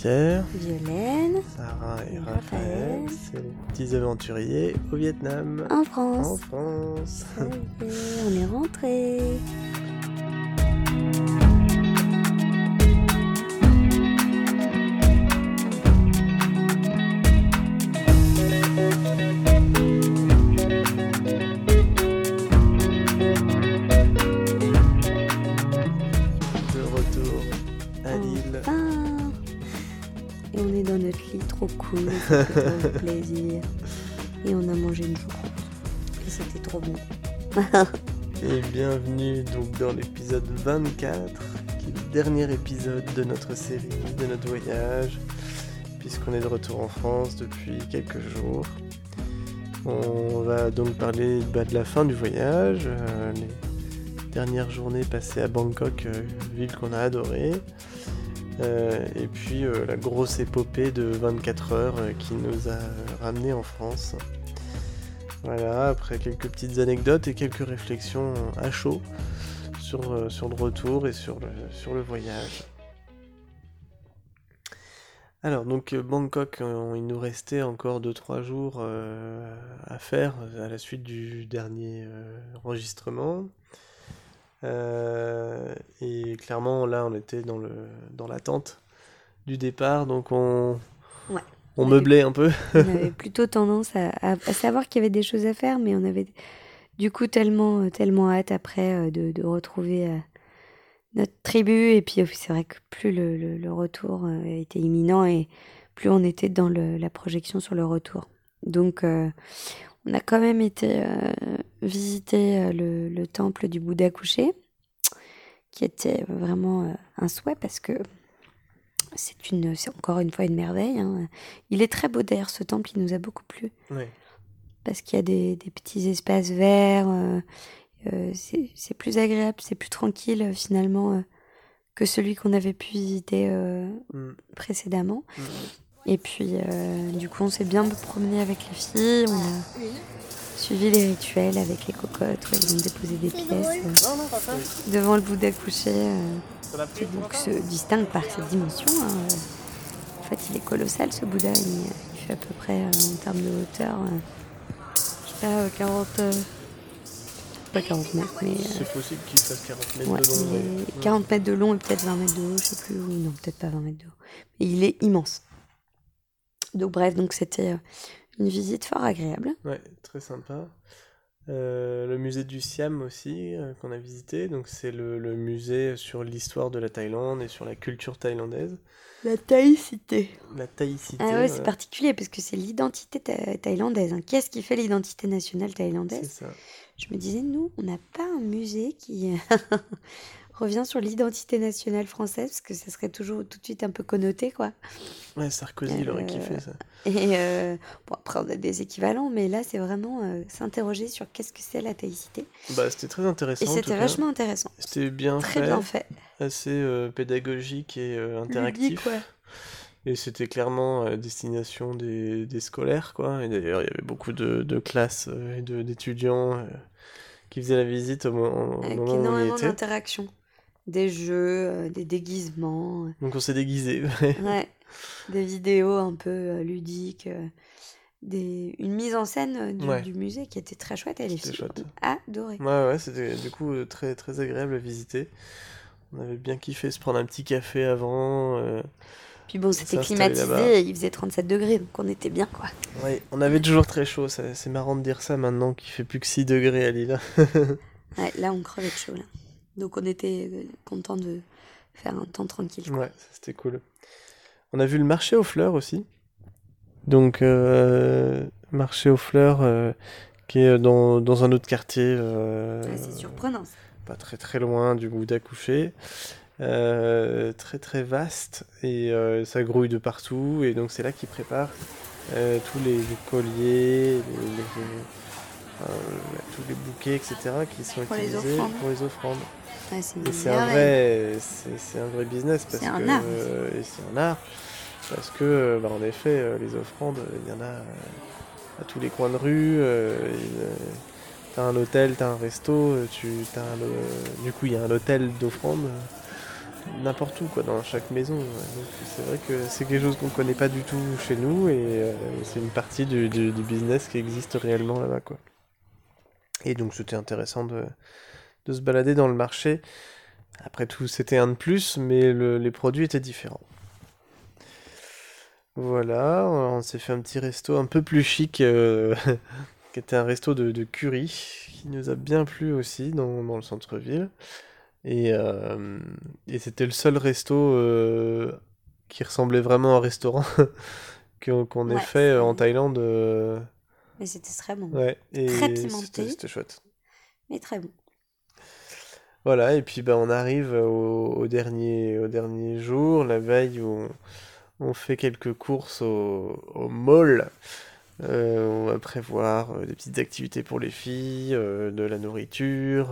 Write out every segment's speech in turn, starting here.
Pierre, Violaine, Sarah et Et Raphaël. Raphaël. C'est les petits aventuriers au Vietnam, en en France. France. Ça y est, on est rentré. Plaisir. Et on a mangé une choucroute. Et c'était trop bon. Et bienvenue donc dans l'épisode 24, qui est le dernier épisode de notre série, de notre voyage, puisqu'on est de retour en France depuis quelques jours. On va donc parler bah, de la fin du voyage, euh, les dernières journées passées à Bangkok, euh, ville qu'on a adorée, et puis euh, la grosse épopée de 24 heures euh, qui nous a euh, ramenés en France. Voilà, après quelques petites anecdotes et quelques réflexions à chaud sur, euh, sur le retour et sur le, voyage. Alors, donc euh, Bangkok, euh, il nous restait encore 2-3 jours euh, à faire euh, à la suite du dernier euh, enregistrement. Euh, et clairement, là, on était dans le dans l'attente du départ, donc on, Ouais. on meublait un peu. On avait plutôt tendance à, à- à savoir qu'il y avait des choses à faire, mais on avait du coup tellement, tellement hâte après euh, de, de retrouver euh, notre tribu. Et puis c'est vrai que plus le, le- le retour était imminent et plus on était dans le- la projection sur le retour. Donc euh, on a quand même été euh, visiter euh, le, le temple du Bouddha couché, qui était vraiment euh, un souhait parce que c'est une, c'est encore une fois une merveille. hein. Il est très beau d'ailleurs, ce temple, il nous a beaucoup plu parce qu'il y a des, des petits espaces verts. euh, c'est c'est plus agréable, c'est plus tranquille finalement euh, que celui qu'on avait pu visiter euh, Mm, précédemment. mm. Et puis, euh, du coup, on s'est bien promené avec les filles. On a suivi les rituels avec les cocottes où elles ont déposé des pièces euh, devant le Bouddha couché. euh, qui donc se distingue par sa dimension. hein, euh. En fait, il est colossal ce Bouddha. Il, il fait à peu près, euh, en termes de hauteur, euh, je sais pas, euh, 40. euh, pas 40 mètres, mais. euh, C'est possible qu'il fasse 40 mètres ouais, de long. il mais- est 40 mètres de long et peut-être 20 mètres de haut, je sais plus. ou Non, peut-être pas 20 mètres de haut. Mais il est immense. Donc, bref, donc c'était euh, une visite fort agréable. Ouais, très sympa. Euh, le musée du Siam aussi, euh, qu'on a visité. Donc, c'est le, le musée sur l'histoire de la Thaïlande et sur la culture thaïlandaise. La thaïcité. La thaïcité. Ah ouais, c'est particulier parce que c'est l'identité tha- thaïlandaise. hein. Qu'est-ce qui fait l'identité nationale c'est thaïlandaise ça. Je me disais, nous, on n'a pas un musée qui revient sur l'identité nationale française, parce que ça serait toujours tout de suite un peu connoté, quoi. Ouais, Sarkozy, il aurait Euh, kiffé ça. Et euh, bon, après, on a des équivalents, mais là, c'est vraiment euh, s'interroger sur qu'est-ce que c'est la thaïcité. Bah, c'était très intéressant. Et c'était vachement intéressant. C'était bien Très fait, bien fait. assez euh, pédagogique et euh, interactif. Ludique, ouais. Et c'était clairement à destination des, des scolaires, quoi. Et d'ailleurs, il y avait beaucoup de, de classes euh, et d'étudiants euh, qui faisaient la visite au, mo- au moment où on y énormément était. d'interactions. Des jeux, euh, des déguisements. euh, Donc on s'est déguisés. Ouais, des vidéos un peu euh, ludiques, des... une mise en scène du, Ouais. du musée qui était très chouette chouette. ont adoré. Ouais, ouais, c'était du coup très, très agréable à visiter. On avait bien kiffé se prendre un petit café avant. euh, Puis bon, c'était climatisé, et il faisait 37 degrés, donc on était bien quoi. Ouais, on avait toujours très chaud. C'est marrant de dire ça maintenant qu'il fait plus que 6 degrés à Lille. Ouais, là on crevait de chaud là. Donc on était euh, content de faire un temps tranquille. quoi. Ouais, c'était cool. On a vu le marché aux fleurs aussi. Donc, euh, marché aux fleurs euh, qui est dans, dans un autre quartier, euh, c'est surprenant. ça. pas très très loin du Bouddha couché. Très très vaste et ça grouille de partout. Et donc, c'est là qu'ils préparent tous les, les colliers, les, les- tous les bouquets, etc., qui sont Pour utilisés pour les offrandes. Ouais, c'est un vrai, un vrai business parce C'est un que art euh, et c'est un art parce que euh, bah, en effet euh, les offrandes il y en a à tous les coins de rue. t'as un hôtel, t'as un resto, tu t'as un, du coup il y a un hôtel d'offrandes. n'importe où, quoi, dans chaque maison. c'est vrai que c'est quelque chose qu'on connaît pas du tout chez nous et c'est une partie du, du, business qui existe réellement là-bas, quoi. Et donc c'était intéressant de, de se balader dans le marché. Après tout, c'était un de plus, mais les produits étaient différents. Voilà, on s'est fait un petit resto un peu plus chic, euh, qui était un resto de, de, curry, qui nous a bien plu aussi dans, le centre-ville. Et, euh, et c'était le seul resto euh, qui ressemblait vraiment à un restaurant qu'on ait fait en Thaïlande. Mais c'était très bon. Ouais, et très pimenté. C'était chouette. Mais très bon. Voilà, et puis ben, on arrive au, dernier, au dernier jour, la veille où on, fait quelques courses au, au mall. Euh, on va prévoir euh, des petites activités pour les filles, euh, de la nourriture.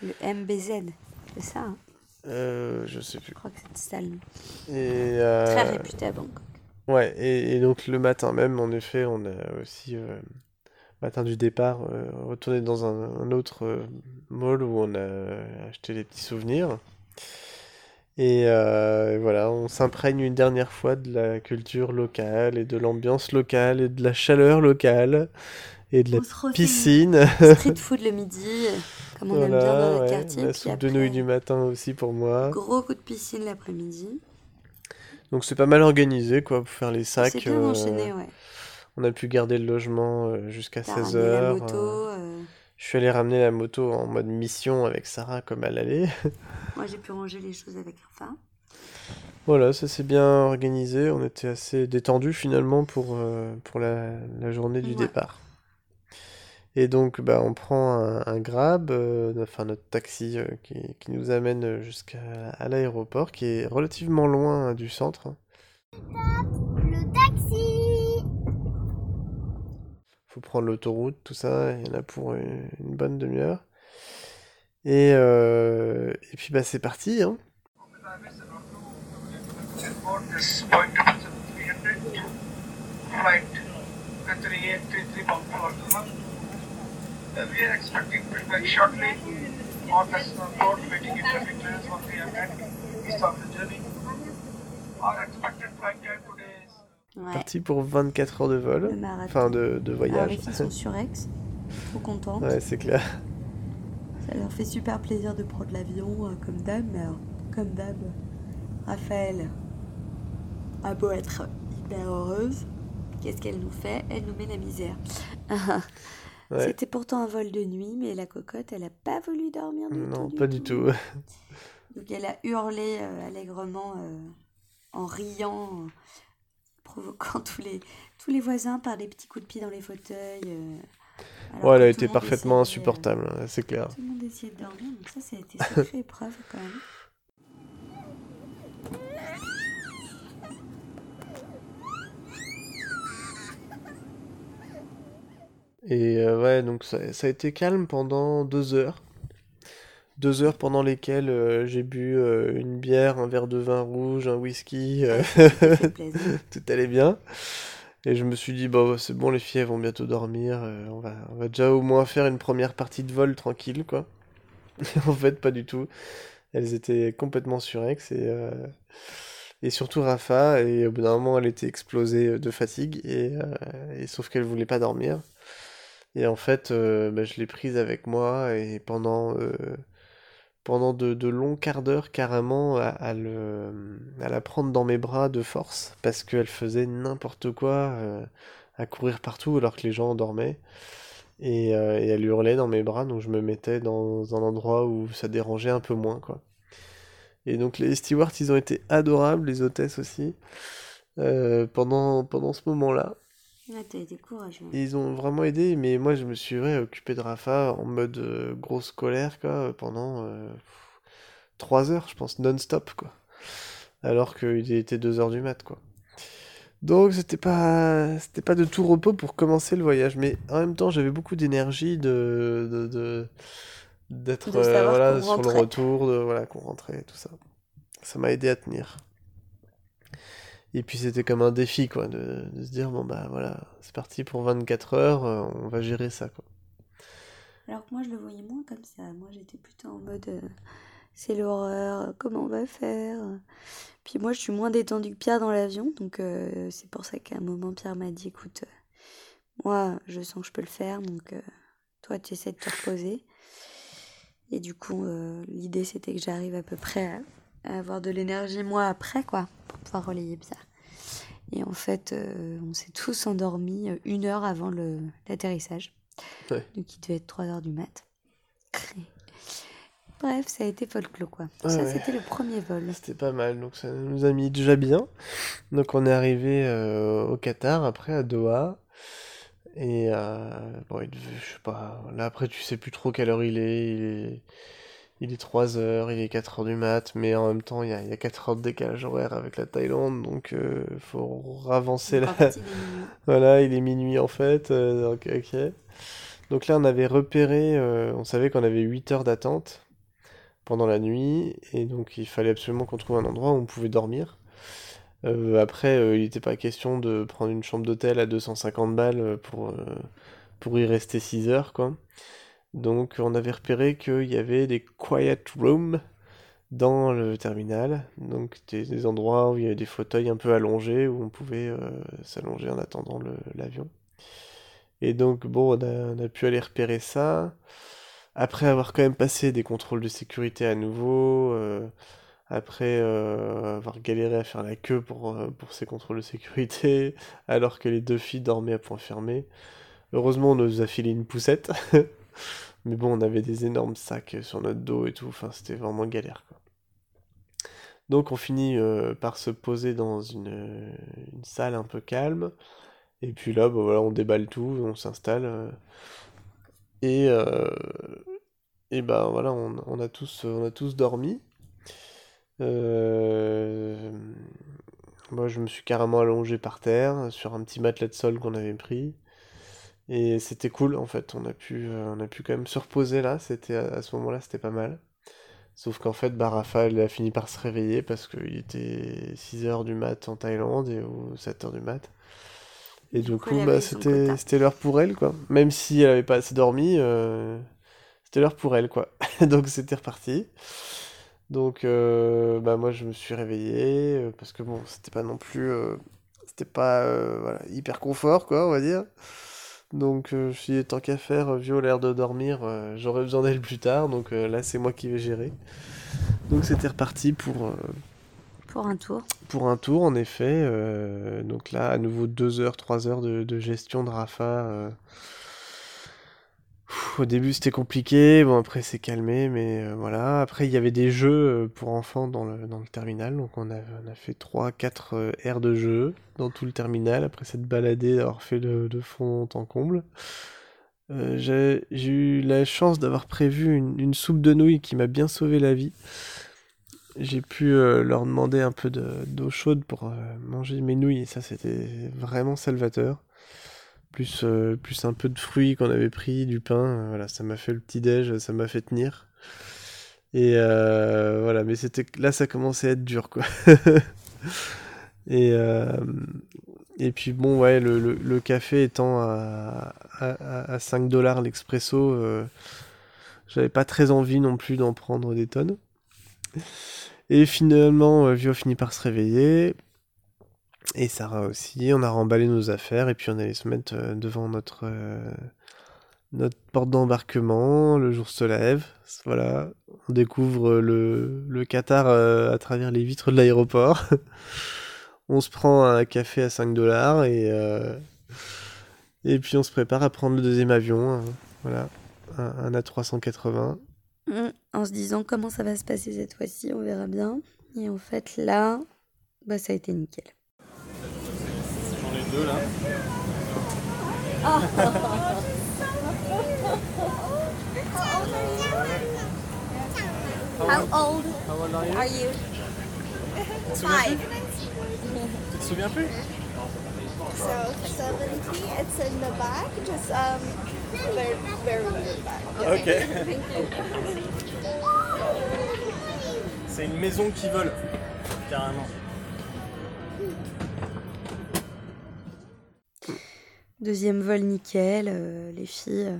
Le MBZ, c'est ça hein? Je sais plus. Je crois que c'est ça le Et, Très réputé à Bangkok. Ouais, et, et, donc le matin même, en effet, on a aussi matin du départ, euh, retourner dans un, autre euh, mall où on a acheté les petits souvenirs. Et euh, voilà, on s'imprègne une dernière fois de la culture locale et de l'ambiance locale et de la chaleur locale et de la piscine. Street food le midi, comme on aime bien dans notre quartier. La soupe de nouilles du matin aussi pour moi. Gros coup de piscine l'après-midi. Donc c'est pas mal organisé quoi pour faire les sacs. C'est bien enchaîné, ouais. On a pu garder le logement euh, jusqu'à 16h. Euh. Euh. Je suis allé ramener la moto en mode mission avec Sarah comme elle allait. Moi j'ai pu ranger les choses avec Rafa. Voilà, ça s'est bien organisé. On était assez détendu finalement pour, pour la, journée du départ. Et donc, bah, on prend un, grab, enfin notre taxi qui, qui, nous amène jusqu'à l'aéroport, qui est relativement loin du centre. Prendre l'autoroute, tout ça, il y en a pour une, bonne demi-heure. Et, euh, et puis bah c'est parti. Hein. Is Parti pour 24 heures de vol. Enfin, de, de voyage. Alors, filles sont sur Aix. Trop contentes. Ouais, c'est clair. Ça leur fait super plaisir de prendre l'avion, euh, comme d'hab. Mais alors, comme d'hab, Raphaël a beau être hyper heureuse. Qu'est-ce qu'elle nous fait? Elle nous met la misère. C'était pourtant un vol de nuit, mais la cocotte, elle a pas voulu dormir du non, tout. Non, pas du tout. Donc elle a hurlé euh, allègrement euh, en riant provoquant tous les, tous les voisins par des petits coups de pied dans les fauteuils. Euh, ouais, elle a été parfaitement insupportable, c'est clair. Tout le monde essayait de dormir, donc ça, ça a été sacrée épreuve quand même. Et euh, ouais, donc ça, ça, a été calme pendant deux heures deux heures pendant lesquelles euh, j'ai bu euh, une bière, un verre de vin rouge, un whisky. Euh, tout allait bien. Et je me suis dit, bah, c'est bon, les filles vont bientôt dormir. on, va, on va déjà au moins faire une première partie de vol tranquille, quoi. en fait, pas du tout. Elles étaient complètement surex et, et surtout Rafa. Et au bout d'un moment, elle était explosée de fatigue. Et, et sauf qu'elle voulait pas dormir. Et en fait, bah, je l'ai prise avec moi et pendant pendant de, longs quarts d'heure carrément à, la prendre dans mes bras de force parce qu'elle faisait n'importe quoi euh, à courir partout alors que les gens dormaient. Et, euh, et, elle hurlait dans mes bras donc je me mettais dans un endroit où ça dérangeait un peu moins quoi. Et donc les stewards ils ont été adorables les hôtesses aussi euh, pendant, pendant ce ils ont vraiment aidé, mais moi je me suis occupé de Rafa en mode euh, grosse colère quoi, pendant euh, 3 heures, je pense, non-stop quoi. Alors qu'il était 2 heures du mat quoi. Donc c'était pas c'était pas de tout repos pour commencer le voyage, mais en même temps j'avais beaucoup d'énergie de, de, d'être euh, voilà, sur le retour, de voilà qu'on rentrait tout ça. Ça m'a aidé à tenir. Et puis c'était comme un défi, quoi, de, se dire, bon bah voilà, c'est parti pour 24 heures, euh, on va gérer ça, quoi. Alors que moi je le voyais moins comme ça. Moi j'étais plutôt en mode, euh, c'est l'horreur, comment on va faire? Puis moi, je suis moins détendue que Pierre dans l'avion, donc euh, c'est pour ça qu'à un moment, Pierre m'a dit, écoute, moi, je sens que je peux le faire, donc toi, tu essaies de te reposer. Et du coup, l'idée, c'était que j'arrive à peu près à, avoir de l'énergie, moi, après, quoi, pour pouvoir relayer Pierre. Et en fait, on s'est tous endormis une heure avant l'atterrissage. Donc il devait être 3 heures du mat. Bref, ça a été folklore quoi. ça, c'était le premier vol. C'était pas mal, donc ça nous a mis déjà bien. Donc on est arrivé euh, au Qatar, après à Doha. Et euh, bon, je sais pas, là après tu sais plus trop quelle heure il est. Il est, il est 3 heures, il est 4 heures du mat, mais en même temps il y a, il y a 4 heures de décalage horaire avec la Thaïlande, donc il euh, faut ravancer la. voilà, il est minuit en fait, donc ok. Donc là, on avait repéré, euh, on savait qu'on avait 8 heures d'attente pendant la nuit, et donc il fallait absolument qu'on trouve un endroit où on pouvait dormir. Euh, après, euh, il n'était pas question de prendre une chambre d'hôtel à 250 balles pour, pour y rester 6 heures, quoi. Donc on avait repéré qu'il y avait des quiet rooms dans le terminal, donc des, endroits où il y avait des fauteuils un peu allongés, où on pouvait s'allonger en attendant l'avion. Et donc, bon, on a, pu aller repérer ça. Après avoir quand même passé des contrôles de sécurité à nouveau, euh, après euh, avoir galéré à faire la queue euh, pour ces contrôles de sécurité, alors que les deux filles dormaient à point fermé. Heureusement, on nous a filé une poussette. Mais bon, on avait des énormes sacs sur notre dos et tout. Enfin, c'était vraiment galère. Quoi. Donc, on finit par se poser dans une, une salle un peu calme. Et puis là, bah, voilà, on déballe tout, on s'installe. Euh, et, euh, bah voilà, on, a tous, on a tous dormi. Euh, moi, je me suis carrément allongé par terre sur un petit matelas de sol qu'on avait pris. Et c'était cool en fait, on a pu, on a pu quand même se reposer là, c'était à, ce moment-là, c'était pas mal. Sauf qu'en fait, bah, Raphaël a fini par se réveiller parce qu'il était 6h du mat en Thaïlande et ou 7h du mat. Et du, coup, bah, c'était, c'était l'heure pour elle, quoi. Même si elle avait pas assez dormi, euh, c'était l'heure pour elle, quoi. Donc c'était reparti. Donc, euh, bah, moi, je me suis réveillé, euh, parce que bon, c'était pas non plus. c'était pas voilà, hyper confort, quoi, on va dire. Donc, je suis dit, tant qu'à faire, Vio a l'air de dormir, j'aurais besoin d'elle plus tard, donc là, c'est moi qui vais gérer. Donc, c'était reparti pour pour un tour. Pour un tour, en effet. Euh, donc là, à nouveau 2 heures, 3 heures de, gestion de Rafa. Euh. au début, c'était compliqué. Bon, après, c'est calmé, mais euh, voilà. Après, il y avait des jeux pour enfants dans le, dans le terminal. Donc, on a, on a fait 3-4 aires de jeu dans tout le terminal. Après cette baladée, d'avoir fait de, fond en comble. j'ai eu la chance d'avoir prévu une, une, soupe de nouilles qui m'a bien sauvé la vie j'ai pu euh, leur demander un peu d'eau chaude pour euh, manger mes nouilles et ça c'était vraiment salvateur. Plus, euh, plus un peu de fruits qu'on avait pris, du pain, voilà, ça m'a fait le petit déj, ça m'a fait tenir. Et voilà, mais c'était là ça commençait à être dur quoi. et, puis bon ouais, le, café étant à, à, à 5 dollars l'expresso, j'avais pas très envie non plus d'en prendre des tonnes. Et finalement, euh, Vio finit par se réveiller. Et Sarah aussi. On a remballé nos affaires et puis on allait se mettre euh, devant notre, euh, notre porte d'embarquement. Le jour se lève. Voilà. On découvre le, le Qatar à travers les vitres de l'aéroport. on se prend un café à 5 dollars et, et puis on se prépare à prendre le deuxième avion. Hein. voilà. Un, un A380. Mm, en se disant comment ça va se passer cette fois-ci, on verra bien. Et en fait, là, bah, ça a été nickel. Deux là. How old How old are you? are you? Five. Tu te souviens plus? So 70, it's in the back, just um, very, very back. Ok. C'est une maison qui vole, carrément. Deuxième vol nickel, euh, les filles, euh,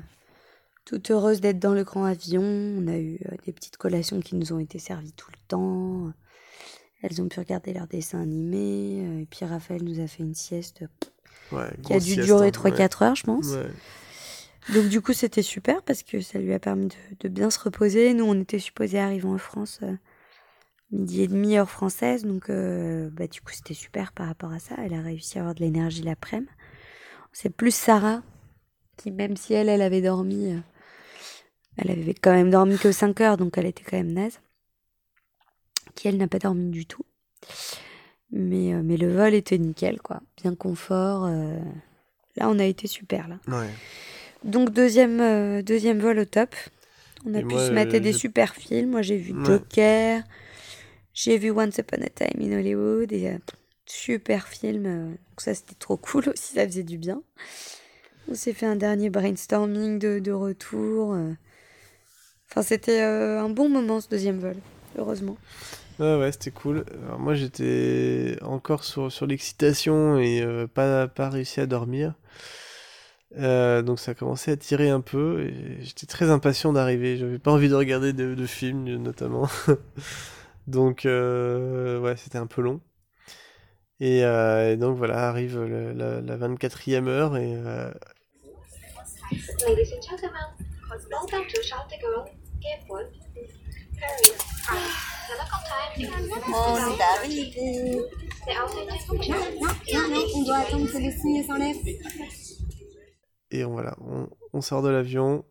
toute heureuse d'être dans le grand avion. On a eu euh, des petites collations qui nous ont été servies tout le temps. Elles ont pu regarder leurs dessins animés. Et puis Raphaël nous a fait une sieste Ouais, qui a dû sieste, durer hein, 3-4 heures, je pense. Ouais. Donc du coup, c'était super parce que ça lui a permis de, de bien se reposer. Nous, on était supposés arriver en France euh, midi et demi heure française. Donc euh, bah, du coup, c'était super par rapport à ça. Elle a réussi à avoir de l'énergie l'après-midi. C'est plus Sarah qui, même si elle, elle avait dormi, euh, elle avait quand même dormi que 5 heures, donc elle était quand même naze. Qui, elle, n'a pas dormi du tout. Mais, euh, mais le vol était nickel, quoi. Bien confort. euh. Là, on a été super, là. Ouais. Donc deuxième, euh, deuxième vol au top. On a Et pu moi, se mater des super films. Moi j'ai vu Ouais. Joker, j'ai vu Once Upon a Time in Hollywood et euh, super film. euh, ça c'était trop cool aussi, ça faisait du bien. On s'est fait un dernier brainstorming de, retour. euh. Enfin c'était euh, un bon moment ce deuxième vol, heureusement. Ouais, ouais, c'était cool. Moi, j'étais encore sur, sur l'excitation et pas, pas réussi à dormir. Donc, ça a commencé à tirer un peu et j'étais très impatient d'arriver. J'avais pas envie de regarder de, de films, notamment. donc, ouais, c'était un peu long. Et, euh, et donc, voilà, arrive le- la, la 24e heure et euh, On est arrivé. on doit attendre que le signe s'enlève. et on, voilà, on, on sort de l'avion.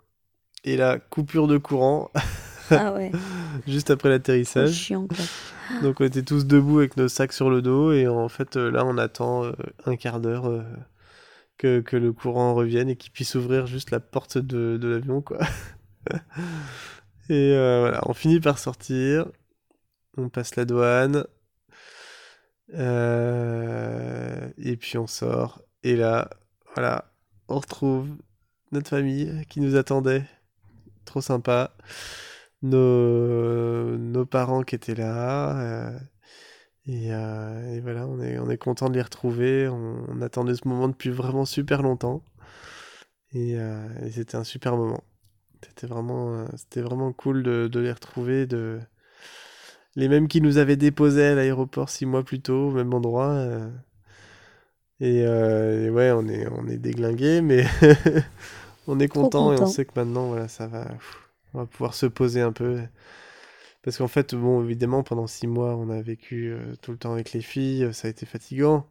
Et la coupure de courant Ah ouais, juste après l'atterrissage. chiant quoi. Donc on était tous debout avec nos sacs sur le dos et en fait euh, là on attend euh, un quart d'heure euh, que, que le courant revienne et qu'il puisse ouvrir juste la porte de, de l'avion quoi. et euh, voilà, on finit par sortir, on passe la douane euh, et puis on sort et là voilà, on retrouve notre famille qui nous attendait, trop sympa nos, nos parents qui étaient là. euh, et, euh, et voilà, on est, on est content de les retrouver. On, on attendait ce moment depuis vraiment super longtemps. Et, euh, et c'était un super moment. C'était vraiment, euh, c'était vraiment cool de, de les retrouver. De... Les mêmes qui nous avaient déposés à l'aéroport six mois plus tôt, au même endroit. Et, et ouais, on est, on est déglingués, mais on est content et on sait que maintenant, voilà, ça va. pff, on va pouvoir se poser un peu. Parce qu'en fait, bon, évidemment, pendant six mois, on a vécu euh, tout le temps avec les filles, euh, ça a été fatigant.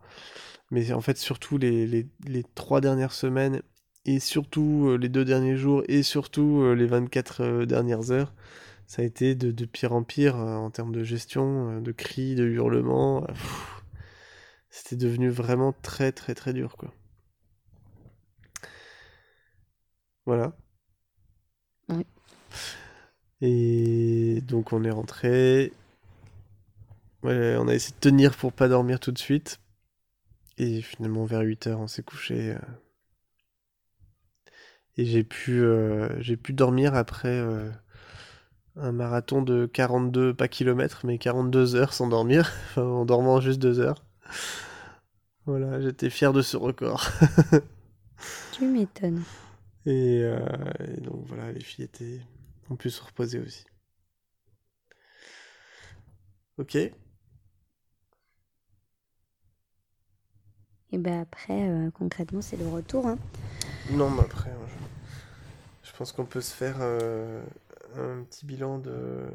Mais en fait, surtout les, les, trois dernières semaines, et surtout euh, les deux derniers jours, et surtout les 24 euh, dernières heures, ça a été de, de pire en pire en termes de gestion, de cris, de hurlements. C'était devenu vraiment très, très, très dur, quoi. Voilà. Oui. Et donc on est rentré. Ouais, on a essayé de tenir pour pas dormir tout de suite. Et finalement vers 8 heures on s'est couché. euh. Et j'ai pu, euh, j'ai pu dormir après euh, un marathon de 42, pas kilomètres, mais 42 heures sans dormir. Enfin, en dormant juste 2 heures. Voilà, j'étais fier de ce record. Tu m'étonnes. Et, euh, et donc voilà, les filles étaient, ont pu se reposer aussi. Ok. Et ben après, euh, concrètement, c'est le retour. Hein. Non, mais après, je, je pense qu'on peut se faire euh, un petit bilan de.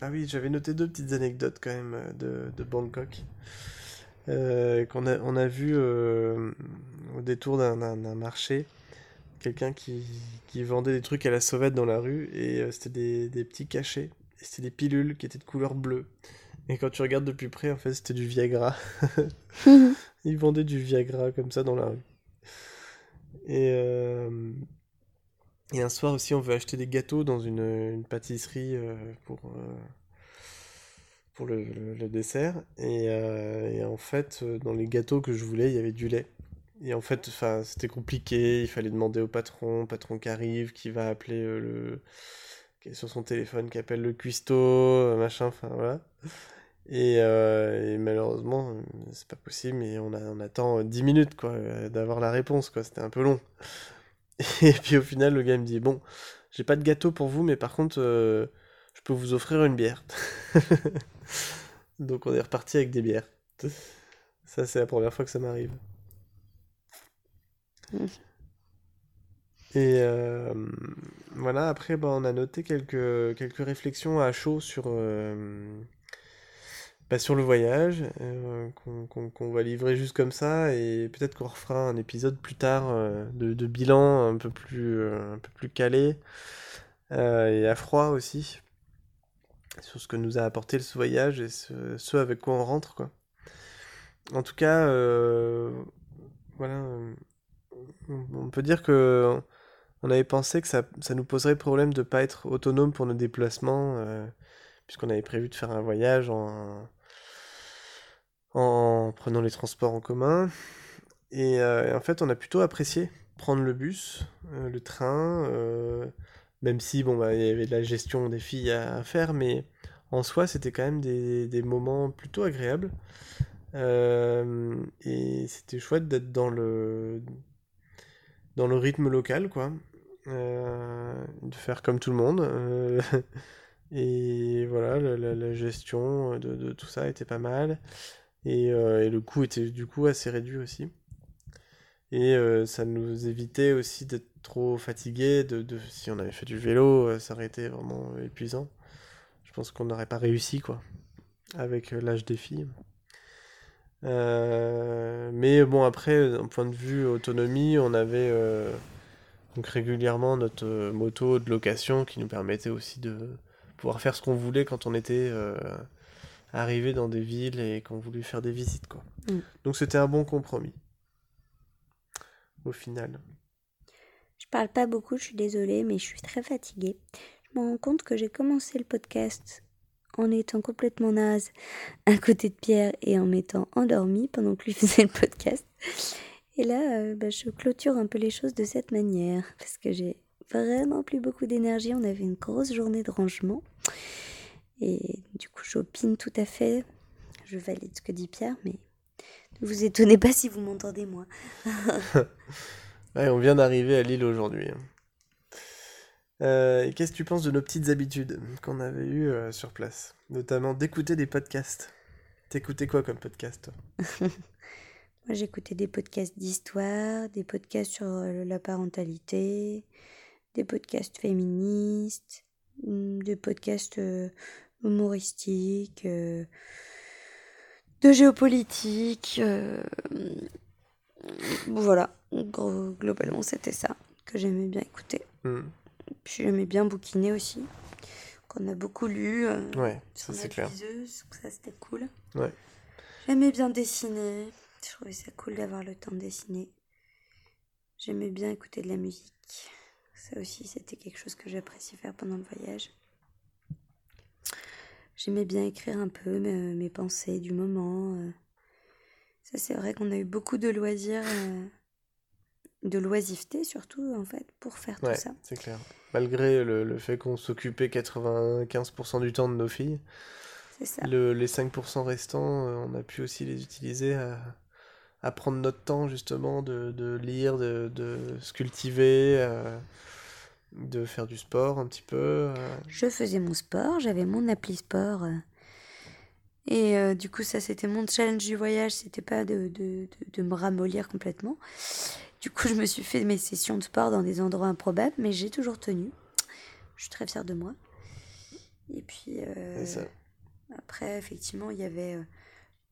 Ah oui, j'avais noté deux petites anecdotes quand même de, de Bangkok. Euh, qu'on a, on a vu au détour d'un marché quelqu'un qui, qui vendait des trucs à la sauvette dans la rue et euh, c'était des, des petits cachets et c'était des pilules qui étaient de couleur bleue. Et quand tu regardes de plus près, en fait, c'était du Viagra. Ils vendaient du Viagra comme ça dans la rue. Et, euh, et un soir aussi, on veut acheter des gâteaux dans une, une pâtisserie euh, pour, euh, pour le, le- le dessert. Et, et en fait, dans les gâteaux que je voulais, il y avait du lait. Et en fait, c'était compliqué. Il fallait demander au patron, patron qui arrive, qui va appeler euh, le, qui est sur son téléphone, qui appelle le cuistot, euh, machin. Enfin voilà. Et, euh, et malheureusement, euh, c'est pas possible, mais on, attend euh, 10 minutes quoi, d'avoir la réponse, quoi. C'était un peu long. Et puis au final, le gars me dit Bon, j'ai pas de gâteau pour vous, mais par contre, je peux vous offrir une bière. Donc on est reparti avec des bières. Ça, c'est la première fois que ça m'arrive. Mm. Et euh, voilà, après, bah, on a noté quelques, quelques réflexions à chaud sur, euh, bah, sur le voyage, euh, qu'on va livrer juste comme ça, et peut-être qu'on refera un épisode plus tard euh, de, bilan un peu plus, un peu plus calé, et à froid aussi, sur ce que nous a apporté ce voyage et ce, ce avec quoi on rentre, quoi. En tout cas, voilà, on peut dire que on avait pensé que ça, nous poserait problème de ne pas être autonome pour nos déplacements, euh, puisqu'on avait prévu de faire un voyage en, en prenant les transports en commun. Et, euh, en fait, on a plutôt apprécié prendre le bus, euh, le train, même si bon, bah, il y avait de la gestion des filles à, faire, mais en soi, c'était quand même des, moments plutôt agréables. Et c'était chouette d'être dans le, dans le rythme local, quoi. Euh, de faire comme tout le monde. euh, et voilà, la, la- gestion de, tout ça était pas mal. Et, euh, et le coût était du coup assez réduit aussi. Et ça nous évitait aussi d'être trop fatigués. De, de- si on avait fait du vélo, ça aurait été vraiment épuisant. Je pense qu'on n'aurait pas réussi, quoi, avec l'âge des filles. Euh, mais bon, après, d'un point de vue autonomie, on avait euh, donc régulièrement notre euh, moto de location qui nous permettait aussi de pouvoir faire ce qu'on voulait quand on était euh, arrivé dans des villes et qu'on voulait faire des visites, quoi. Mm. Donc c'était un bon compromis. Au final. Je parle pas beaucoup, je suis désolée, mais je suis très fatiguée. Je me rends compte que j'ai commencé le podcast en étant complètement naze à côté de Pierre et en m'étant endormie pendant que lui faisait le podcast. Et là, euh, bah, je clôture un peu les choses de cette manière parce que j'ai vraiment plus beaucoup d'énergie. On avait une grosse journée de rangement. Et du coup, j'opine tout à fait. Je valide ce que dit Pierre, mais ne vous étonnez pas si vous m'entendez moi. Ouais, on vient d'arriver à Lille aujourd'hui. Euh, qu'est-ce que tu penses de nos petites habitudes qu'on avait eues euh, sur place? Notamment d'écouter des podcasts. T'écoutais quoi comme podcast, toi? Moi, j'écoutais des podcasts d'histoire, des podcasts sur euh, la parentalité, des podcasts féministes, hum, des podcasts euh, humoristiques, de géopolitique. euh, voilà, globalement, c'était ça que j'aimais bien écouter. Hmm. Puis j'aimais bien bouquiner aussi, qu'on a beaucoup lu. euh, Ouais, ça c'est clair. liseuse, donc ça c'était cool. Ouais. J'aimais bien dessiner. Je trouvais ça cool d'avoir le temps de dessiner. J'aimais bien écouter de la musique. Ça aussi, c'était quelque chose que j'appréciais faire pendant le voyage. J'aimais bien écrire un peu mes, mes pensées du moment. euh. Ça, c'est vrai qu'on a eu beaucoup de loisirs, euh, de loisiveté surtout, en fait, pour faire Ouais, tout ça. c'est clair. Malgré le, le fait qu'on s'occupait 95% du temps de nos filles, C'est ça. le- les 5% restants, euh, on a pu aussi les utiliser à, à prendre notre temps justement de, de lire, de, de se cultiver, euh, de faire du sport un petit peu. euh. Je faisais mon sport, j'avais mon appli sport. Et euh, du coup, ça, c'était mon challenge du voyage. C'était pas de, de, de me ramollir complètement. Du coup, je me suis fait mes sessions de sport dans des endroits improbables, mais j'ai toujours tenu. Je suis très fière de moi. Et puis, euh, ça. après, effectivement, il y avait euh,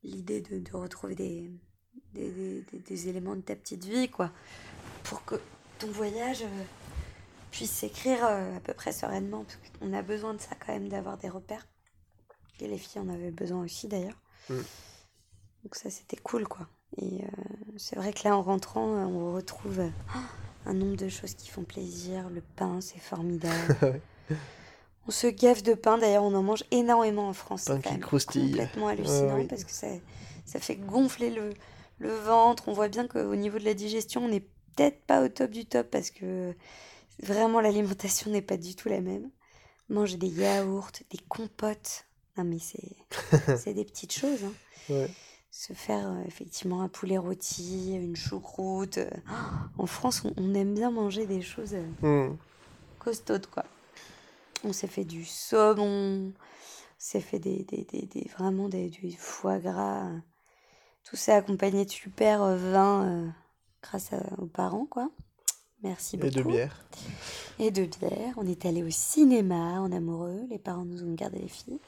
l'idée de, de retrouver des, des, des- des- éléments de ta petite vie, quoi. Pour que ton voyage euh, puisse s'écrire à peu près sereinement. Parce qu'on a besoin de ça quand même, d'avoir des repères. Et les filles en avaient besoin aussi, d'ailleurs. Mm. Donc ça, c'était cool, quoi. Et euh, c'est vrai que là, en rentrant, euh, on retrouve euh, un nombre de choses qui font plaisir. Le pain, c'est formidable. On se gaffe de pain, d'ailleurs on en mange énormément en France. Pain qui croustille. complètement Ouais, hallucinant oui. parce que ça, ça fait gonfler le, le ventre. On voit bien qu'au niveau de la digestion, on n'est peut-être pas au top du top parce que vraiment l'alimentation n'est pas du tout la même. Manger des yaourts, des compotes. Non mais c'est c'est des petites choses. hein. Ouais. Se faire euh, effectivement un poulet rôti, une choucroute. euh. En France, on, aime bien manger des choses euh, Hmm. costaudes, quoi. On s'est fait du saumon, on s'est fait des, des, des, des- vraiment des, du foie gras. Tout ça accompagné de super vin euh, grâce à- aux parents, quoi. Merci beaucoup. Et de bière. Et de bière. On est allé au cinéma en amoureux. Les parents nous ont gardé les filles.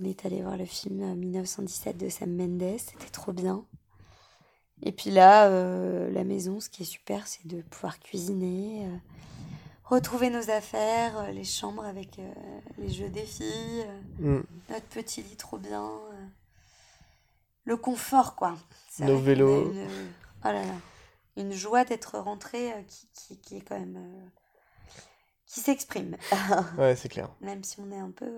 On est allé voir le film euh, 1917 de Sam Mendes. C'était trop bien. Et puis là, euh, la maison, ce qui est super, c'est de pouvoir cuisiner, euh, retrouver nos affaires, euh, les chambres avec euh, les jeux des filles, euh, Hmm. notre petit lit trop bien. euh, le confort, quoi. Nos qu'on vélos. Une, oh là là, une joie d'être rentré euh, qui, qui, qui est quand même. euh, qui s'exprime. Ouais, c'est clair. même si on est un peu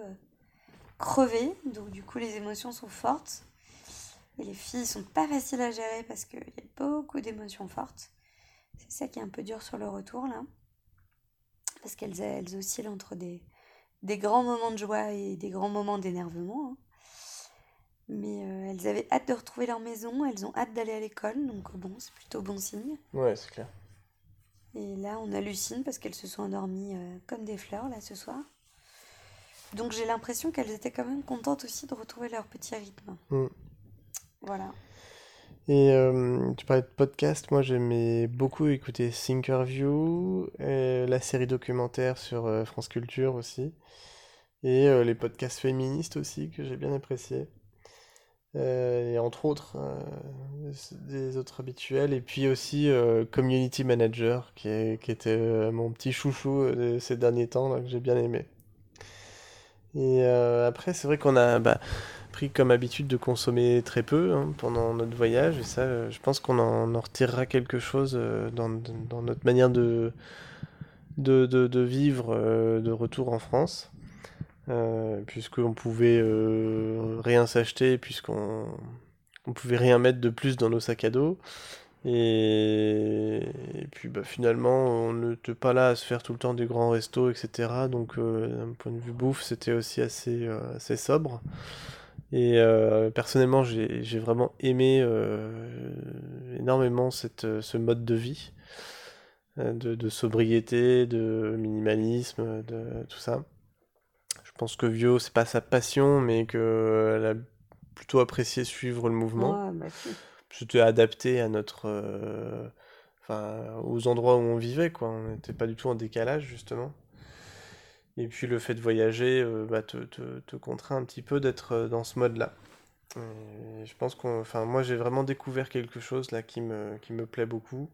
euh, crevé. Donc, du coup, les émotions sont fortes. Et les filles sont pas faciles à gérer parce qu'il y a beaucoup d'émotions fortes. C'est ça qui est un peu dur sur le retour, là. Parce qu'elles elles oscillent entre des, des grands moments de joie et des grands moments d'énervement. hein. Mais euh, elles avaient hâte de retrouver leur maison, elles ont hâte d'aller à l'école, donc bon, c'est plutôt bon signe. Ouais, c'est clair. Et là, on hallucine parce qu'elles se sont endormies euh, comme des fleurs, là, ce soir. Donc j'ai l'impression qu'elles étaient quand même contentes aussi de retrouver leur petit rythme. Mm. Voilà. Et euh, tu parlais de podcast, moi j'aimais beaucoup écouter Thinkerview, euh, la série documentaire sur euh, France Culture aussi, et euh, les podcasts féministes aussi que j'ai bien appréciés. Euh, et entre autres, des autres habituels, et puis aussi Community Manager, qui, est- qui était mon petit chouchou de ces derniers temps, là, que j'ai bien aimé. Et euh, après, c'est vrai qu'on a bah, pris comme habitude de consommer très peu hein, pendant notre voyage, et ça, euh, je pense qu'on en, en retirera quelque chose euh, dans, dans notre manière de, de, de, vivre de retour en France, puisqu'on pouvait rien s'acheter, puisqu'on on pouvait rien mettre de plus dans nos sacs à dos. Et, puis bah, finalement, on n'était pas là à se faire tout le temps des grands restos, etc. Donc euh, d'un point de vue bouffe, c'était aussi assez, euh, assez sobre. Et euh, personnellement, j'ai, j'ai vraiment aimé énormément cette, ce mode de vie, de, de sobriété, de minimalisme, de tout ça. Je pense que Vio, c'est pas sa passion, mais qu'elle a plutôt apprécié suivre le mouvement. Bah. C'était adapté à notre, euh, enfin, aux endroits où on vivait, quoi. On n'était pas du tout en décalage, justement. Et puis le fait de voyager euh, bah, te, te, te contraint un petit peu d'être euh, dans ce mode-là. Et je pense qu'on, enfin, moi j'ai vraiment découvert quelque chose là qui me, qui me plaît beaucoup.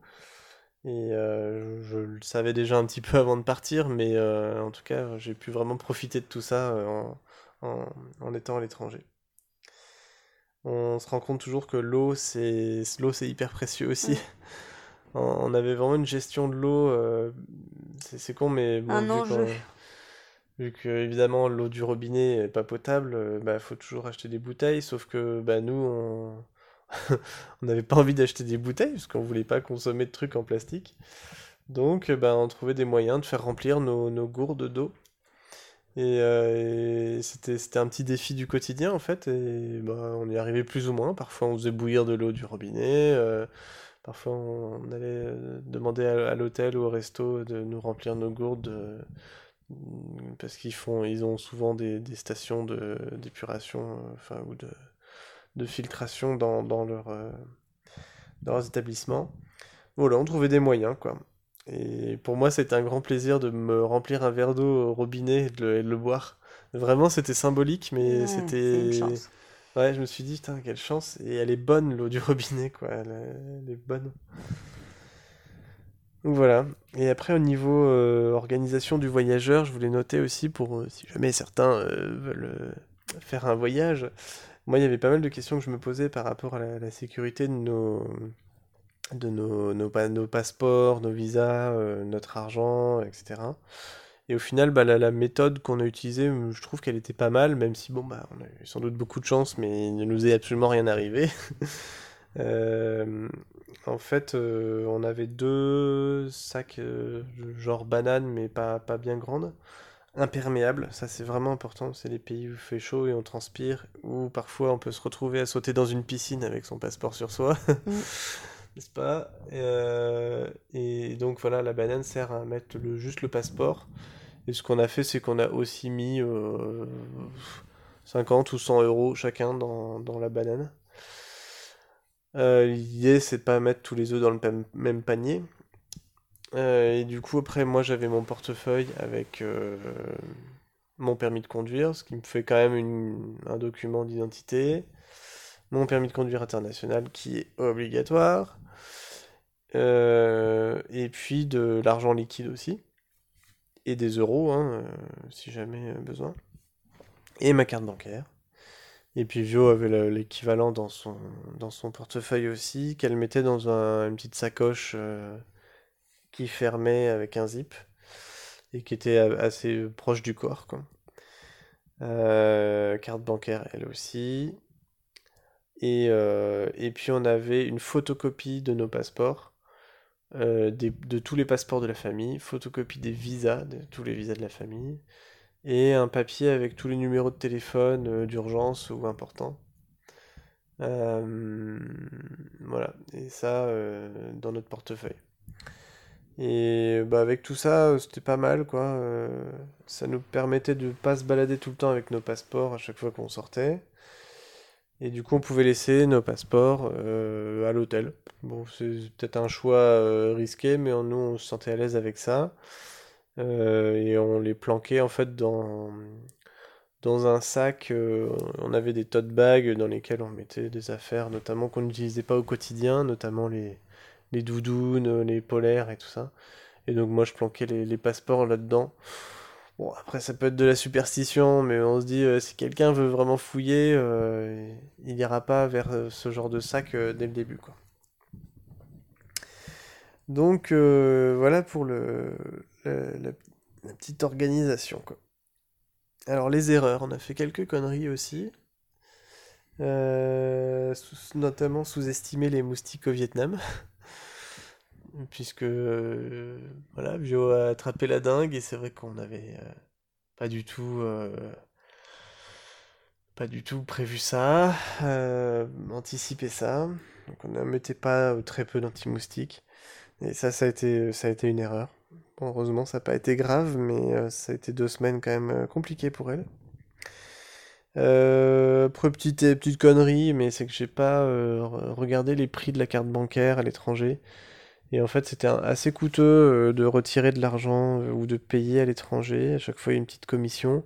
Et je, je le savais déjà un petit peu avant de partir, mais en tout cas j'ai pu vraiment profiter de tout ça en, en, en étant à l'étranger. On se rend compte toujours que l'eau, c'est l'eau, c'est hyper précieux aussi. On on avait vraiment une gestion de l'eau, euh, c'est con, mais bon, Un vu que évidemment l'eau du robinet est pas potable, euh, bah faut toujours acheter des bouteilles. Sauf que bah nous, on on n'avait pas envie d'acheter des bouteilles parce qu'on voulait pas consommer de trucs en plastique. Donc, bah, on trouvait des moyens de faire remplir nos, nos gourdes d'eau. Et, euh, c'était, un petit défi du quotidien en fait, et bah, on y arrivait plus ou moins. Parfois on faisait bouillir de l'eau du robinet, euh, parfois on, allait euh, demander à, l'hôtel ou au resto de nous remplir nos gourdes, parce qu'ils font, ils ont souvent des, des stations d'épuration enfin, ou de, de filtration dans, dans, dans leurs établissements. Voilà, on trouvait des moyens quoi. Et pour moi, c'était un grand plaisir de me remplir un verre d'eau au robinet et de le, et de le boire. Vraiment, c'était symbolique, mais Ouais, c'était. Ouais, je me suis dit, putain, quelle chance. Et elle est bonne, l'eau du robinet, quoi. Elle, est- elle est bonne. Donc voilà. Et après, au niveau euh, organisation du voyageur, je voulais noter aussi pour euh, si jamais certains euh, veulent faire un voyage. Moi, il y avait pas mal de questions que je me posais par rapport à la, la sécurité de nos, de nos, nos, nos passeports, nos visas, euh, notre argent, etc. Et au final, bah, la, la méthode qu'on a utilisée, euh, je trouve qu'elle était pas mal, même si bon, bah, on a eu sans doute beaucoup de chance, mais il ne nous est absolument rien arrivé. Euh, en fait, euh, on avait deux sacs genre bananes, mais pas, pas bien grandes, imperméables. Ça, c'est vraiment important. C'est les pays où il fait chaud et on transpire, où parfois on peut se retrouver à sauter dans une piscine avec son passeport sur soi. Mm. Pas? Euh, Et donc voilà, la banane sert à mettre le, juste le passeport. Et ce qu'on a fait, c'est qu'on a aussi mis euh, 50 ou 100 euros chacun dans, dans la banane. Euh, L'idée, c'est de pas mettre tous les œufs dans le même panier. Euh, et du coup, après, moi, j'avais mon portefeuille avec euh, mon permis de conduire, ce qui me fait quand même un document d'identité. Mon permis de conduire international qui est obligatoire. Euh, et puis de l'argent liquide aussi. Et des euros, hein, euh, si jamais euh, besoin. Et ma carte bancaire. Et puis Vio avait le- l'équivalent dans son, dans son portefeuille aussi, qu'elle mettait dans un- une petite sacoche qui fermait avec un zip et qui était assez proche du corps, quoi. Carte bancaire, elle aussi. Et, et puis on avait une photocopie de nos passeports, euh, de tous les passeports de la famille, photocopie des visas, de tous les visas de la famille, et un papier avec tous les numéros de téléphone euh, d'urgence ou importants. Euh, voilà, et ça dans notre portefeuille. Et bah, avec tout ça, c'était pas mal, quoi. ça nous permettait de pas se balader tout le temps avec nos passeports à chaque fois qu'on sortait. Et du coup, on pouvait laisser nos passeports euh, à l'hôtel. Bon, c'est peut-être un choix euh, risqué, mais on- nous, on se sentait à l'aise avec ça. Euh, et on les planquait en fait dans, dans un sac. on avait des tote bags dans lesquels on mettait des affaires, notamment qu'on n'utilisait pas au quotidien, notamment les, les doudounes, les polaires et tout ça. Et donc, moi, je planquais les, les passeports là-dedans. Bon, après, ça peut être de la superstition, mais on se dit, euh, si quelqu'un veut vraiment fouiller, euh, il ira pas vers euh, ce genre de sac dès le début, quoi. Donc, voilà pour le, la, petite organisation, quoi. Alors, les erreurs, on a fait quelques conneries aussi. Notamment sous-estimer les moustiques au Vietnam. Puisque, euh, voilà, Vio a attrapé la dingue, et c'est vrai qu'on avait euh, pas du tout, euh, pas du tout prévu ça, anticipé ça. Donc on ne mettait pas très peu d'anti-moustiques. Et ça, ça a été, ça a été une erreur. Heureusement, ça n'a pas été grave, mais ça a été deux semaines quand même compliquées pour elle. Petite, petite connerie, mais c'est que j'ai pas re- regardé les prix de la carte bancaire à l'étranger. Et en fait, c'était assez coûteux euh, de retirer de l'argent euh, ou de payer à l'étranger. À chaque fois, il y a une petite commission.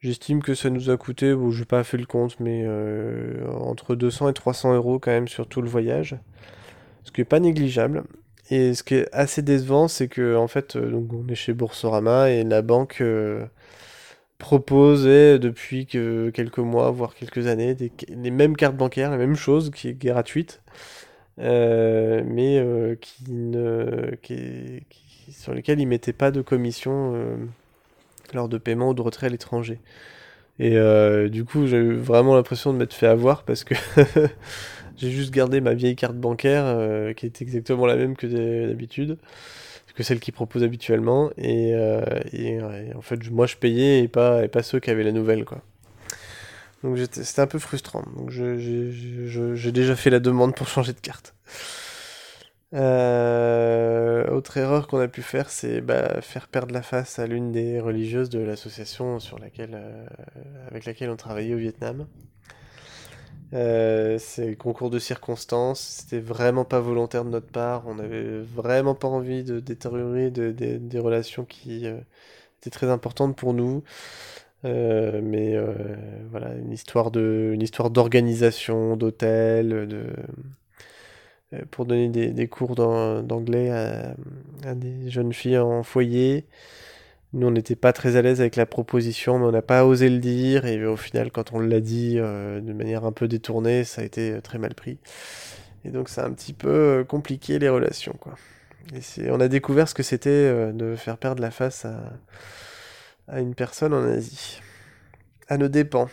J'estime que ça nous a coûté, bon, j'ai pas fait le compte, mais euh, entre 200 et 300 euros quand même sur tout le voyage. Ce qui est pas négligeable. Et ce qui est assez décevant, c'est que en fait, donc on est chez Boursorama et la banque proposait depuis que quelques mois, voire quelques années, des- les mêmes cartes bancaires, la même chose qui est gratuite, euh, mais euh, qui ne, sur lesquelles ils mettaient pas de commission euh, lors de paiement ou de retrait à l'étranger. Et du coup, j'ai eu vraiment l'impression de m'être fait avoir parce que j'ai juste gardé ma vieille carte bancaire qui est exactement la même que d'habitude, que celle qu'ils proposent habituellement. Et, en fait, moi, je payais et pas, et pas ceux qui avaient la nouvelle, quoi. Donc c'était un peu frustrant. Donc j'ai déjà fait la demande pour changer de carte. Euh, autre erreur qu'on a pu faire, c'est bah, faire perdre la face à l'une des religieuses de l'association euh, avec laquelle on travaillait au Vietnam. Euh, c'est concours de circonstances, c'était vraiment pas volontaire de notre part, on avait vraiment pas envie de détériorer de- de- des relations qui étaient très importantes pour nous. Euh, mais euh, voilà, une histoire de, une histoire d'organisation, d'hôtel, de, euh, pour donner des, des cours d'an- d'anglais à, des jeunes filles en foyer. Nous, on n'était pas très à l'aise avec la proposition, mais on n'a pas osé le dire. Et au final, quand on l'a dit de manière un peu détournée, ça a été très mal pris. Et donc, ça a un petit peu compliqué les relations, quoi. Et on a découvert ce que c'était de faire perdre la face à, à une personne en Asie. À nos dépens.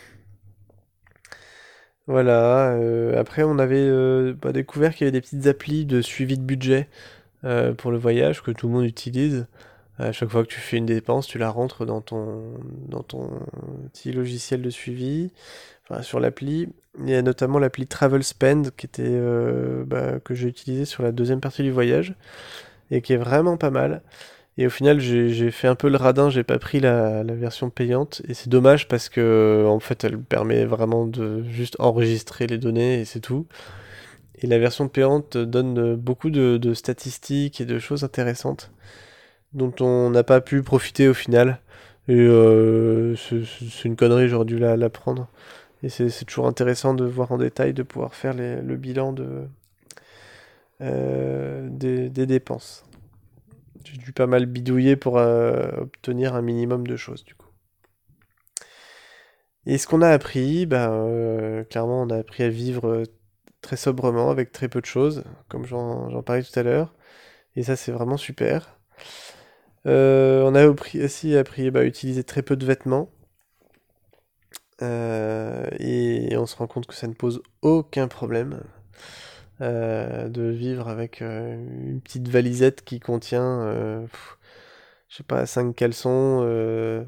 Voilà. euh, après, on avait euh, découvert qu'il y avait des petites applis de suivi de budget euh, pour le voyage que tout le monde utilise. À chaque fois que tu fais une dépense, tu la rentres dans ton, petit logiciel de suivi, enfin, sur l'appli. Il y a notamment l'appli Travel Spend bah, que j'ai utilisé sur la deuxième partie du voyage et qui est vraiment pas mal. Et au final, j'ai fait un peu le radin, j'ai pas pris la, version payante. Et c'est dommage parce que, en fait, elle permet vraiment de juste enregistrer les données et c'est tout. Et la version payante donne beaucoup de, statistiques et de choses intéressantes dont on n'a pas pu profiter au final. Et euh, c'est une connerie, j'aurais dû la, la, prendre. Et c'est toujours intéressant de voir en détail, de pouvoir faire le bilan euh, des dépenses. J'ai dû pas mal bidouiller pour euh, obtenir un minimum de choses du coup. Et ce qu'on a appris, ben, euh, clairement on a appris à vivre très sobrement avec très peu de choses, comme j'en parlais tout à l'heure. Et ça c'est vraiment super. Euh, on a aussi appris bah, à utiliser très peu de vêtements. Euh, et on se rend compte que ça ne pose aucun problème. Euh, de vivre avec euh, une petite valisette qui contient, euh, je sais pas, 5 caleçons,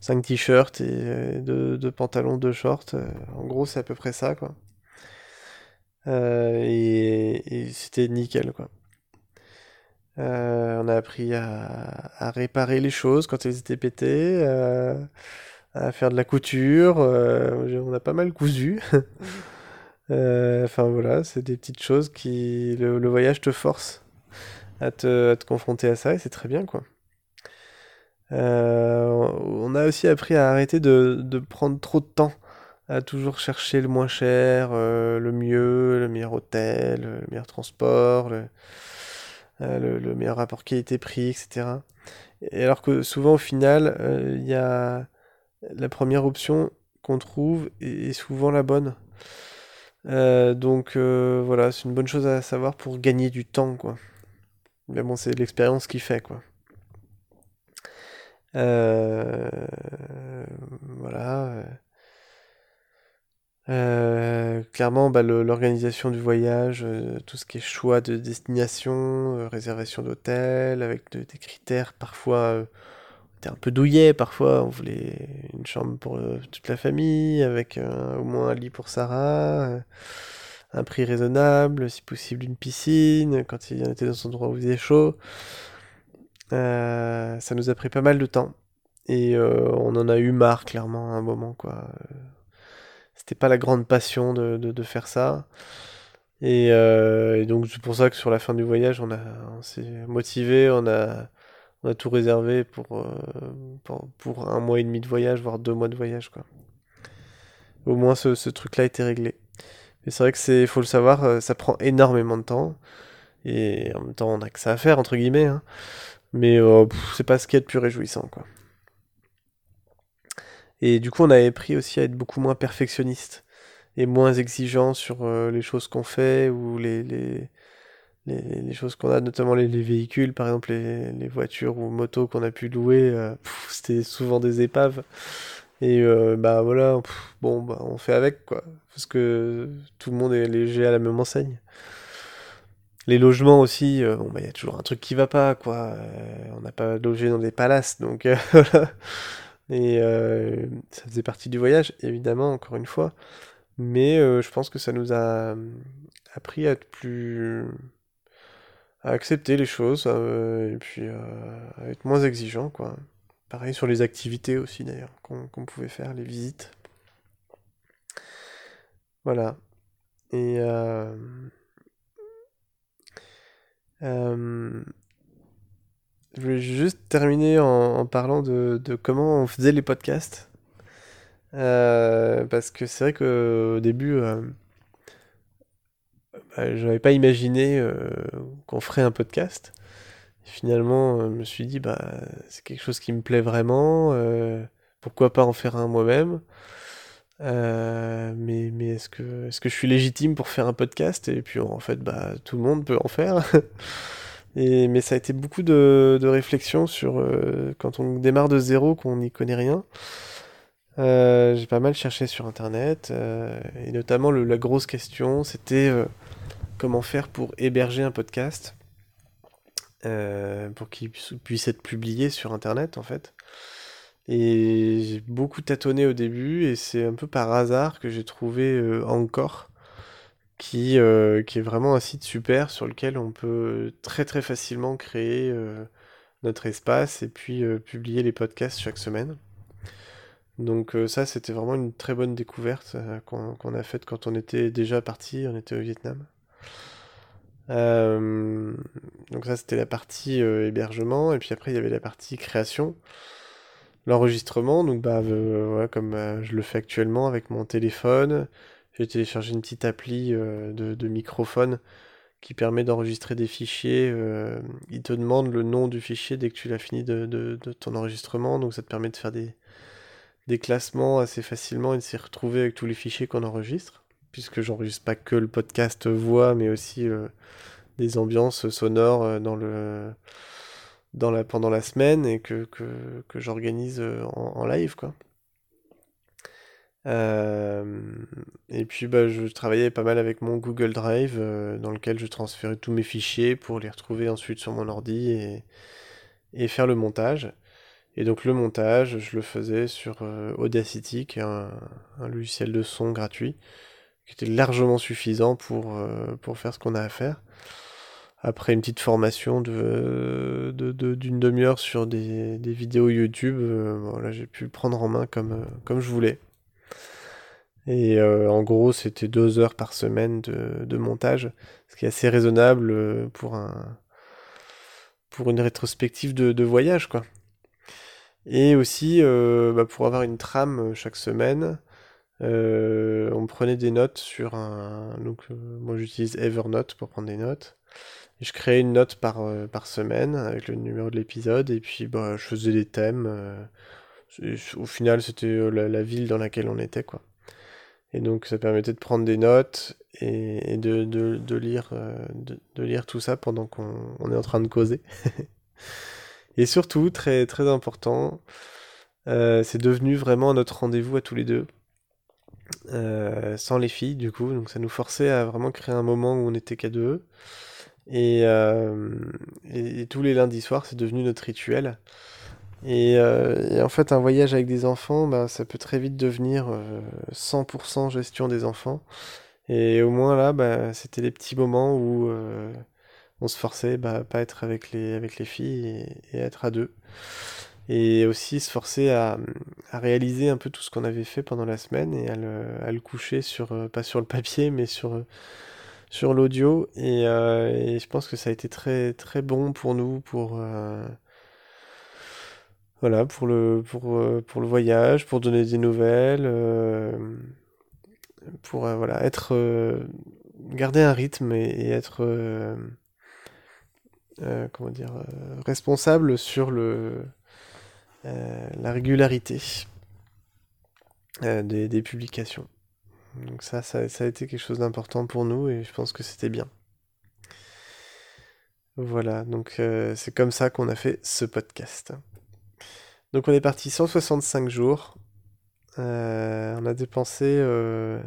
5 t-shirts et 2 pantalons, 2 shorts. en gros, c'est à peu près ça, quoi. et, c'était nickel, quoi. on a appris à, à, réparer les choses quand elles étaient pétées, à faire de la couture. on a pas mal cousu. Euh, enfin voilà, c'est des petites choses qui. Le, voyage te force à te, à te, confronter à ça et c'est très bien quoi. Euh, on a aussi appris à arrêter de, de, prendre trop de temps à toujours chercher le moins cher, euh, le mieux, le meilleur hôtel, le meilleur transport, le, le, le meilleur rapport qualité-prix, etc. Et alors que souvent au final, il y a la première option qu'on trouve est souvent la bonne. Euh, donc euh, voilà, c'est une bonne chose à savoir pour gagner du temps, quoi. Mais bon, c'est l'expérience qui fait, quoi. Euh, voilà. clairement, bah, l'organisation du voyage, tout ce qui est choix de destination, réservation d'hôtel, avec des critères parfois un peu douillet parfois. On voulait une chambre pour euh, toute la famille, avec au moins un lit pour Sarah, euh, un prix raisonnable, si possible une piscine, quand il était dans son endroit où il faisait chaud. Euh, ça nous a pris pas mal de temps. Et on en a eu marre, clairement, à un moment, quoi. C'était pas la grande passion de, de, faire ça. Et, et donc, c'est pour ça que sur la fin du voyage, on, on s'est motivé, on a on a tout réservé euh, pour, pour, un mois et demi de voyage, voire deux mois de voyage. Quoi. Au moins ce, ce truc-là a été réglé. Mais c'est vrai que c'est, faut le savoir, euh, ça prend énormément de temps. Et en même temps, on a que ça à faire, entre guillemets. Hein. Mais euh, c'est pas ce qui est le plus réjouissant. Quoi. Et du coup, on avait pris aussi à être beaucoup moins perfectionniste et moins exigeant sur les choses qu'on fait ou les, les, les, choses qu'on a, notamment les, véhicules, par exemple les, voitures ou motos qu'on a pu louer, euh, c'était souvent des épaves. Et euh, bah voilà, bon, bah, on fait avec quoi, parce que tout le monde est léger à la même enseigne. Les logements aussi, euh, bon bah il y a toujours un truc qui va pas quoi. on n'a pas logé dans des palaces, donc voilà. Et ça faisait partie du voyage, évidemment, encore une fois. Mais je pense que ça nous a appris à être plus accepter les choses euh, et puis euh, être moins exigeant quoi. Pareil sur les activités aussi d'ailleurs qu'on pouvait faire, les visites. Voilà. Et euh, je voulais juste terminer en, parlant de, de, comment on faisait les podcasts. parce que c'est vrai qu'au début, bah, j'avais pas imaginé euh, qu'on ferait un podcast. finalement, euh, je me suis dit, bah, c'est quelque chose qui me plaît vraiment. Euh, pourquoi pas en faire un moi-même? Mais, mais est-ce que, est-ce que je suis légitime pour faire un podcast? Et puis en fait, bah, tout le monde peut en faire. Et, mais ça a été beaucoup de, de réflexion sur quand on démarre de zéro, qu'on n'y connaît rien. j'ai pas mal cherché sur internet et notamment la grosse question c'était comment faire pour héberger un podcast. euh, pour qu'il pu- puisse être publié sur Internet en fait. Et j'ai beaucoup tâtonné au début et c'est un peu par hasard que j'ai trouvé euh, Encore, qui, euh, qui est vraiment un site super sur lequel on peut très très facilement créer notre espace et puis publier les podcasts chaque semaine. Donc ça, c'était vraiment une très bonne découverte qu'on a faite quand on était déjà parti, on était au Vietnam. Euh, donc ça, c'était la partie euh, hébergement, et puis après, il y avait la partie création, l'enregistrement. Donc bah, euh, comme euh, je le fais actuellement avec mon téléphone, j'ai téléchargé une petite appli de, microphone qui permet d'enregistrer des fichiers. il te demande le nom du fichier dès que tu l'as fini de ton enregistrement, donc ça te permet de faire des, des classements assez facilement et de s'y retrouver avec tous les fichiers qu'on enregistre, puisque j'enregistre pas que le podcast voix, mais aussi euh, des ambiances sonores euh, dans le, dans la, pendant la semaine et que, que, que j'organise euh, en, live, quoi. Et puis bah, je travaillais pas mal avec mon Google Drive dans lequel je transférais tous mes fichiers pour les retrouver ensuite sur mon ordi et, et faire le montage. Et donc le montage, je le faisais sur Audacity, qui est un logiciel de son gratuit, qui était largement suffisant pour, euh, pour faire ce qu'on a à faire. Après une petite formation de, de, d'une demi-heure sur des, des vidéos YouTube, euh, voilà, j'ai pu prendre en main comme, euh, comme je voulais. Et en gros, c'était deux heures par semaine de, de montage, ce qui est assez raisonnable pour un, pour une rétrospective de, voyage, quoi. Et aussi, bah, pour avoir une trame chaque semaine, euh, on prenait des notes sur un... Donc, euh, moi, j'utilise Evernote pour prendre des notes. Je créais une note par, euh, par semaine avec le numéro de l'épisode, et puis bah, je faisais des thèmes. au final, c'était la, ville dans laquelle on était, quoi. Et donc, ça permettait de prendre des notes et, de, de, de lire, de, lire tout ça pendant qu'on on est en train de causer. Et surtout, très, très important, c'est devenu vraiment notre rendez-vous à tous les deux, euh, sans les filles du coup, donc ça nous forçait à vraiment créer un moment où on était qu'à deux. Et, euh, tous les lundis soirs, c'est devenu notre rituel. Et, euh, et en fait, un voyage avec des enfants, bah, ça peut très vite devenir euh, 100% gestion des enfants. Et au moins là, bah, c'était les petits moments où on se forçait bah, à pas être avec les, avec les filles et, et être à deux. Et aussi se forcer à, réaliser un peu tout ce qu'on avait fait pendant la semaine et à le, coucher sur, euh, pas sur le papier, mais sur, euh, sur l'audio. Et, euh, et je pense que ça a été très, très bon pour nous, pour, voilà, pour le, pour, pour le voyage, pour donner des nouvelles, pour voilà, être, garder un rythme et, et être, comment dire, responsable sur le, la régularité euh, des, publications. Donc ça, ça, a été quelque chose d'important pour nous et je pense que c'était bien. Voilà, donc euh, c'est comme ça qu'on a fait ce podcast. Donc on est parti 165 jours. Euh, on a dépensé euh,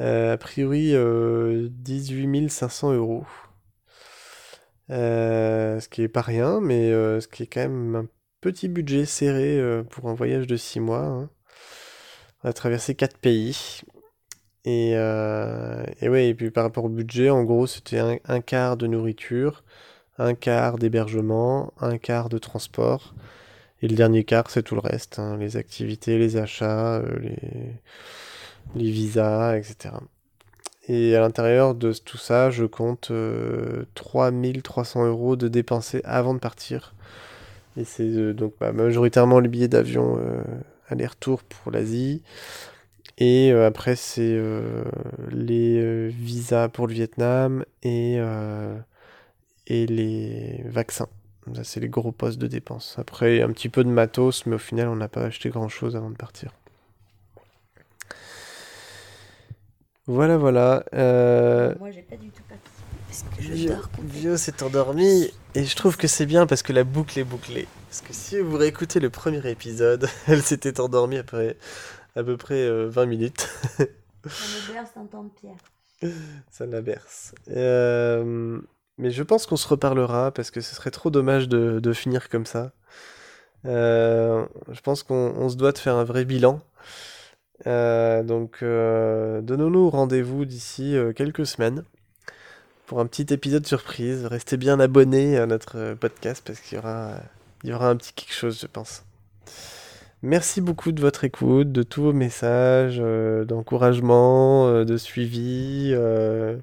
euh, a priori euh, 18 500 euros. Euh, ce qui est pas rien, mais euh, ce qui est quand même petit budget serré euh, pour un voyage de 6 mois. hein. On a traversé 4 pays. Et, euh, et puis par rapport au budget, en gros, c'était un, quart de nourriture, un quart d'hébergement, un quart de transport. Et le dernier quart, c'est tout le reste, hein, les activités, les achats, euh, les, visas, etc. Et à l'intérieur de tout ça, je compte euh, 3300 euros de dépensés avant de partir. Et c'est euh, donc bah, majoritairement le billet d'avion euh, aller-retour pour l'Asie. Et euh, après, c'est les visas pour le Vietnam et, et les vaccins. C'est les gros postes de dépenses. Après, un petit peu de matos, mais au final, on n'a pas acheté grand-chose avant de partir. Voilà, voilà. Euh, Moi, j'ai pas du tout participé parce que je Vio, dors. Vio s'est endormi et je trouve que c'est bien parce que la boucle est bouclée. Parce que si vous réécoutez le premier épisode, elle s'était endormie après à peu près euh, 20 minutes. Ça me berce en temps de pierre. Ça la berce. Euh, mais je pense qu'on se reparlera parce que ce serait trop dommage de, de finir comme ça. Euh, je pense qu'on on se doit de faire un vrai bilan. Euh, donc, euh, donnons-nous rendez-vous d'ici euh, quelques semaines pour un petit épisode surprise. Restez bien abonnés à notre podcast parce qu'il y aura, y aura un petit quelque chose, je pense. Merci beaucoup de votre écoute, de tous vos messages, euh, d'encouragement, euh, de suivi. euh,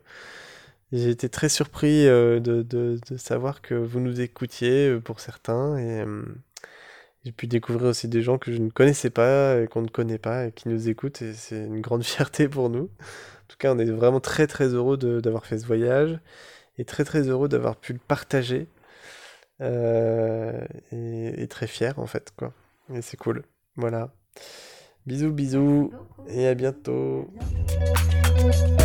J'ai été très surpris euh, de, savoir que vous nous écoutiez euh, pour certains euh, j'ai pu découvrir aussi des gens que je ne connaissais pas et qu'on ne connaît pas et qui nous écoutent et c'est une grande fierté pour nous. En tout cas, on est vraiment très très heureux d'avoir fait ce voyage et très très heureux d'avoir pu le partager euh, et, et très fier en fait quoi. Et c'est cool. Voilà. Bisous bisous et à bientôt. À bientôt.